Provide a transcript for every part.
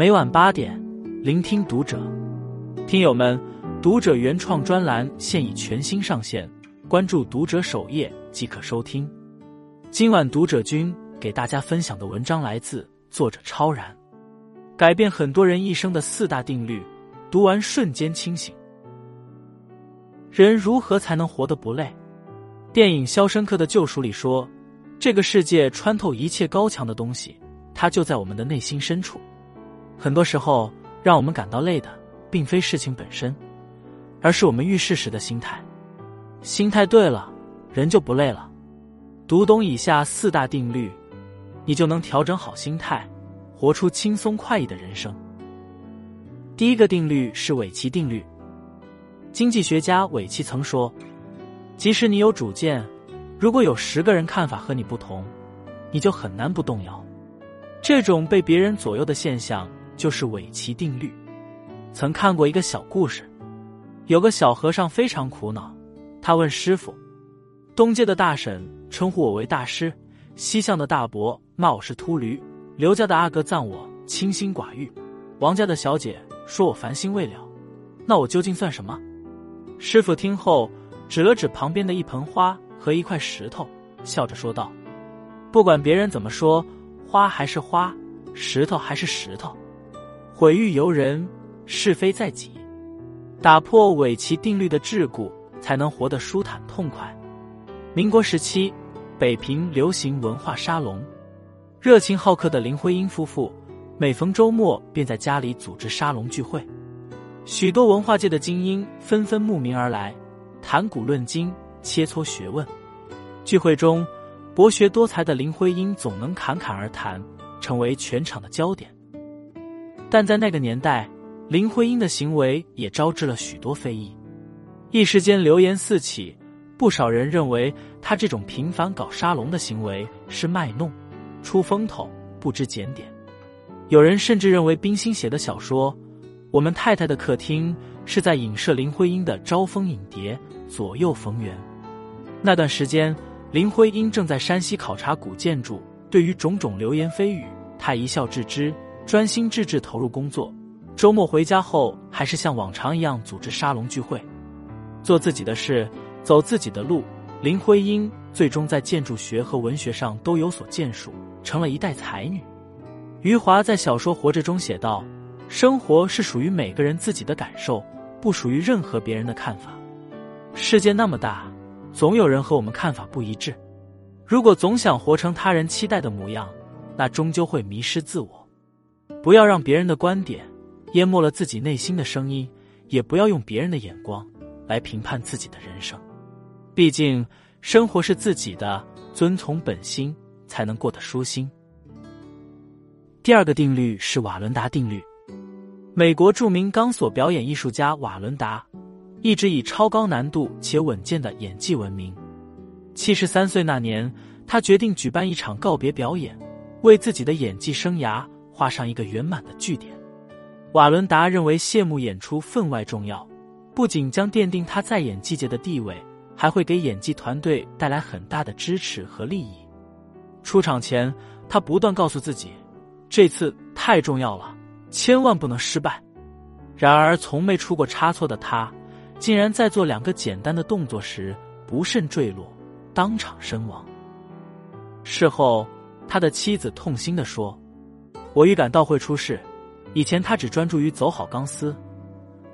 每晚八点，聆听读者。听友们，读者原创专栏现已全新上线，关注读者首页即可收听。今晚读者君给大家分享的文章来自作者超然，改变很多人一生的四大定律，读完瞬间清醒。人如何才能活得不累？电影《肖申克的救赎》里说，这个世界穿透一切高墙的东西，它就在我们的内心深处。很多时候，让我们感到累的，并非事情本身，而是我们遇事时的心态。心态对了，人就不累了。读懂以下四大定律，你就能调整好心态，活出轻松快意的人生。第一个定律是韦奇定律。经济学家韦奇曾说：“即使你有主见，如果有十个人看法和你不同，你就很难不动摇。”这种被别人左右的现象。就是韦奇定律。曾看过一个小故事，有个小和尚非常苦恼，他问师傅：“东街的大婶称呼我为大师，西巷的大伯骂我是秃驴，刘家的阿哥赞我清心寡欲，王家的小姐说我烦心未了，那我究竟算什么？”师傅听后指了指旁边的一盆花和一块石头，笑着说道：“不管别人怎么说，花还是花，石头还是石头。”毁誉由人，是非在己。打破韦奇定律的桎梏，才能活得舒坦痛快。民国时期，北平流行文化沙龙，热情好客的林徽因夫妇每逢周末便在家里组织沙龙聚会，许多文化界的精英纷纷慕名而来，谈古论今，切磋学问。聚会中，博学多才的林徽因总能侃侃而谈，成为全场的焦点。但在那个年代，林徽因的行为也招致了许多非议，一时间流言四起，不少人认为她这种频繁搞沙龙的行为是卖弄、出风头、不知检点。有人甚至认为冰心写的小说《我们太太的客厅》是在影射林徽因的招蜂引蝶、左右逢源。那段时间，林徽因正在山西考察古建筑，对于种种流言蜚语，她一笑置之。专心致志投入工作，周末回家后还是像往常一样组织沙龙聚会，做自己的事，走自己的路。林徽因最终在建筑学和文学上都有所建树，成了一代才女。余华在小说《活着》中写道：“生活是属于每个人自己的感受，不属于任何别人的看法。世界那么大，总有人和我们看法不一致。如果总想活成他人期待的模样，那终究会迷失自我。”不要让别人的观点淹没了自己内心的声音，也不要用别人的眼光来评判自己的人生。毕竟生活是自己的，遵从本心才能过得舒心。第二个定律是瓦伦达定律。美国著名钢索表演艺术家瓦伦达一直以超高难度且稳健的演技闻名。七十三岁那年，他决定举办一场告别表演，为自己的演技生涯。画上一个圆满的句点。瓦伦达认为谢幕演出分外重要，不仅将奠定他在演技界的地位，还会给演技团队带来很大的支持和利益。出场前，他不断告诉自己，这次太重要了，千万不能失败。然而，从没出过差错的他，竟然在做两个简单的动作时不慎坠落，当场身亡。事后，他的妻子痛心的说。我预感到会出事。以前他只专注于走好钢丝，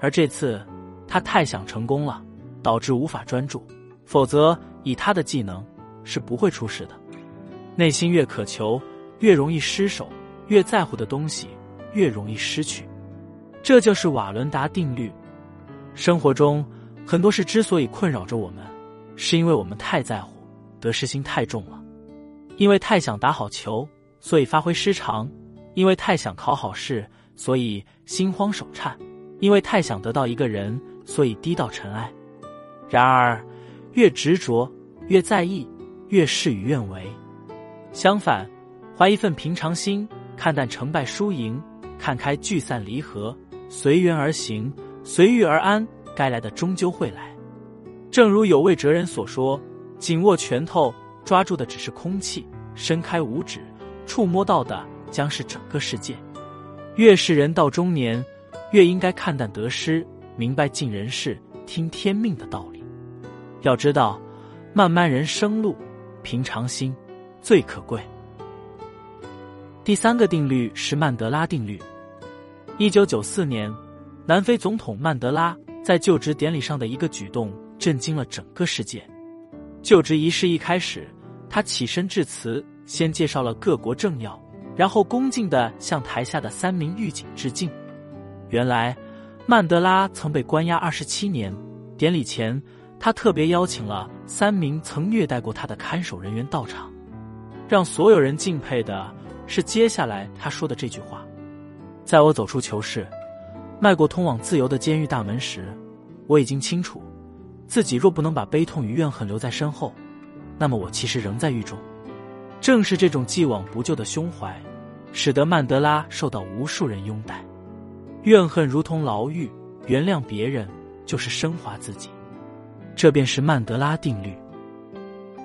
而这次他太想成功了，导致无法专注。否则，以他的技能是不会出事的。内心越渴求，越容易失手；越在乎的东西，越容易失去。这就是瓦伦达定律。生活中很多事之所以困扰着我们，是因为我们太在乎，得失心太重了。因为太想打好球，所以发挥失常。因为太想考好试，所以心慌手颤；因为太想得到一个人，所以低到尘埃。然而，越执着，越在意，越事与愿违。相反，怀一份平常心，看淡成败输赢，看开聚散离合，随缘而行，随遇而安。该来的终究会来。正如有位哲人所说：“紧握拳头，抓住的只是空气；伸开五指，触摸到的。”将是整个世界。越是人到中年，越应该看淡得失，明白尽人事，听天命的道理。要知道，漫漫人生路，平常心最可贵。第三个定律是曼德拉定律。一九九四年，南非总统曼德拉在就职典礼上的一个举动震惊了整个世界。就职仪式一开始，他起身致辞，先介绍了各国政要，然后恭敬的向台下的三名狱警致敬。原来，曼德拉曾被关押二十七年，典礼前。他特别邀请了三名曾虐待过他的看守人员到场，让所有人敬佩的是接下来他说的这句话：“在我走出囚室，迈过通往自由的监狱大门时，我已经清楚，自己若不能把悲痛与怨恨留在身后，那么我其实仍在狱中。”正是这种既往不咎的胸怀，使得曼德拉受到无数人拥戴。怨恨如同牢狱，原谅别人就是升华自己。这便是曼德拉定律。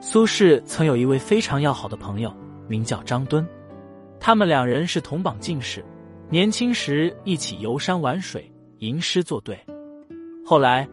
苏轼曾有一位非常要好的朋友，名叫张敦，他们两人是同榜进士，年轻时一起游山玩水、吟诗作对。后来，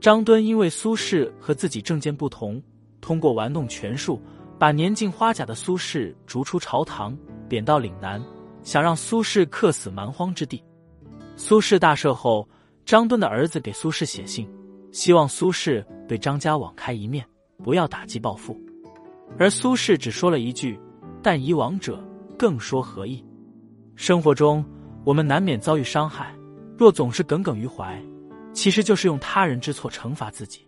张敦因为苏轼和自己政见不同，通过玩弄权术，把年近花甲的苏轼逐出朝堂，贬到岭南，想让苏轼客死蛮荒之地。苏轼大赦后，张敦的儿子给苏轼写信。希望苏轼对张家网开一面，不要打击报复。而苏轼只说了一句：“但以往者，更说何意？”生活中，我们难免遭遇伤害，若总是耿耿于怀，其实就是用他人之错惩罚自己。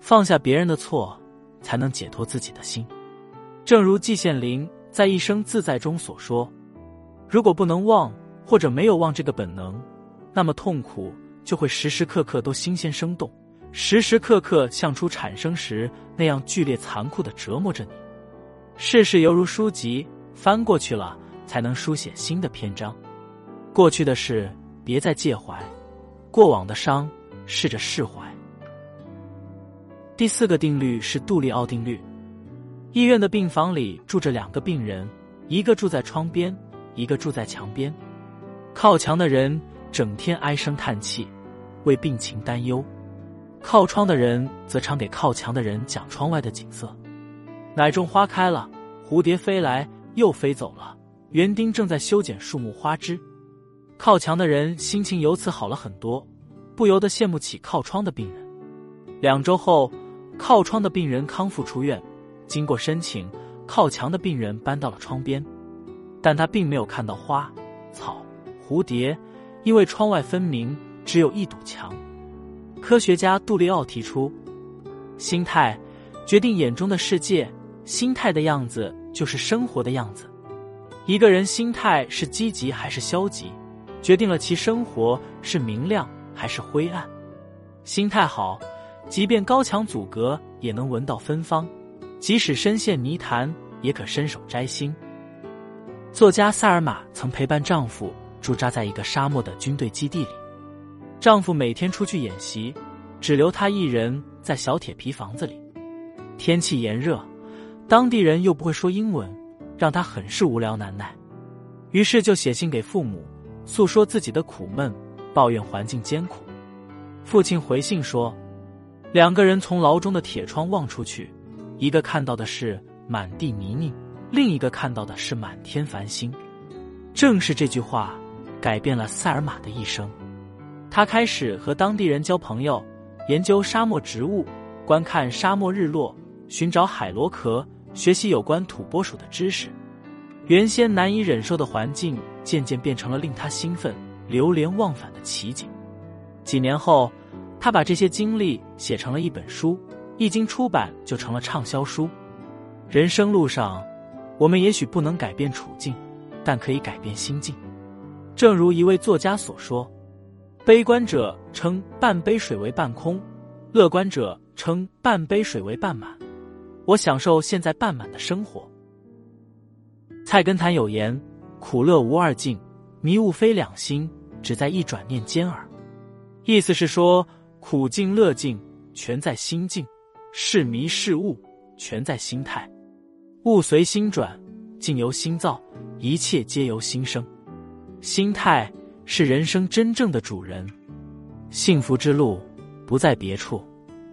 放下别人的错，才能解脱自己的心。正如季羡林在《一生自在》中所说：“如果不能忘，或者没有忘这个本能，那么痛苦就会时时刻刻都新鲜生动。”时时刻刻像初产生时那样剧烈残酷的折磨着你，世事犹如书籍，翻过去了才能书写新的篇章。过去的事别再介怀，过往的伤试着释怀。第四个定律是杜利奥定律。医院的病房里住着两个病人，一个住在窗边，一个住在墙边。靠墙的人整天唉声叹气，为病情担忧。靠窗的人则常给靠墙的人讲窗外的景色。奶种花开了，蝴蝶飞来又飞走了。园丁正在修剪树木花枝。靠墙的人心情由此好了很多，不由得羡慕起靠窗的病人。两周后，靠窗的病人康复出院。经过申请，靠墙的病人搬到了窗边，但他并没有看到花草蝴蝶，因为窗外分明只有一堵墙。科学家杜利奥提出，心态决定眼中的世界，心态的样子就是生活的样子。一个人心态是积极还是消极，决定了其生活是明亮还是灰暗。心态好，即便高墙阻隔，也能闻到芬芳；即使深陷泥潭，也可伸手摘星。作家萨尔玛曾陪伴丈夫驻扎在一个沙漠的军队基地里。丈夫每天出去演习，只留她一人在小铁皮房子里。天气炎热，当地人又不会说英文，让她很是无聊难耐。于是就写信给父母，诉说自己的苦闷，抱怨环境艰苦。父亲回信说：“两个人从牢中的铁窗望出去，一个看到的是满地泥泞，另一个看到的是满天繁星。”正是这句话，改变了塞尔玛的一生。他开始和当地人交朋友，研究沙漠植物，观看沙漠日落，寻找海螺壳，学习有关土拨鼠的知识。原先难以忍受的环境，渐渐变成了令他兴奋、流连忘返的奇景。几年后，他把这些经历写成了一本书，一经出版就成了畅销书。人生路上，我们也许不能改变处境，但可以改变心境。正如一位作家所说。悲观者称半杯水为半空，乐观者称半杯水为半满。我享受现在半满的生活。菜根谭有言：“苦乐无二境，迷雾非两心，只在一转念间耳。”意思是说，苦境乐境全在心境，是迷是悟全在心态。物随心转，境由心造，一切皆由心生。心态是人生真正的主人，幸福之路不在别处，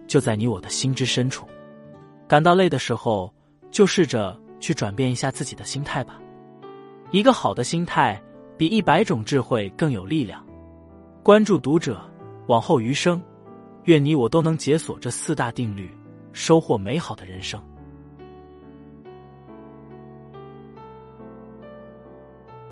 就在你我的心之深处。感到累的时候，就试着去转变一下自己的心态吧。一个好的心态，比一百种智慧更有力量。关注读者，往后余生，愿你我都能解锁这四大定律，收获美好的人生。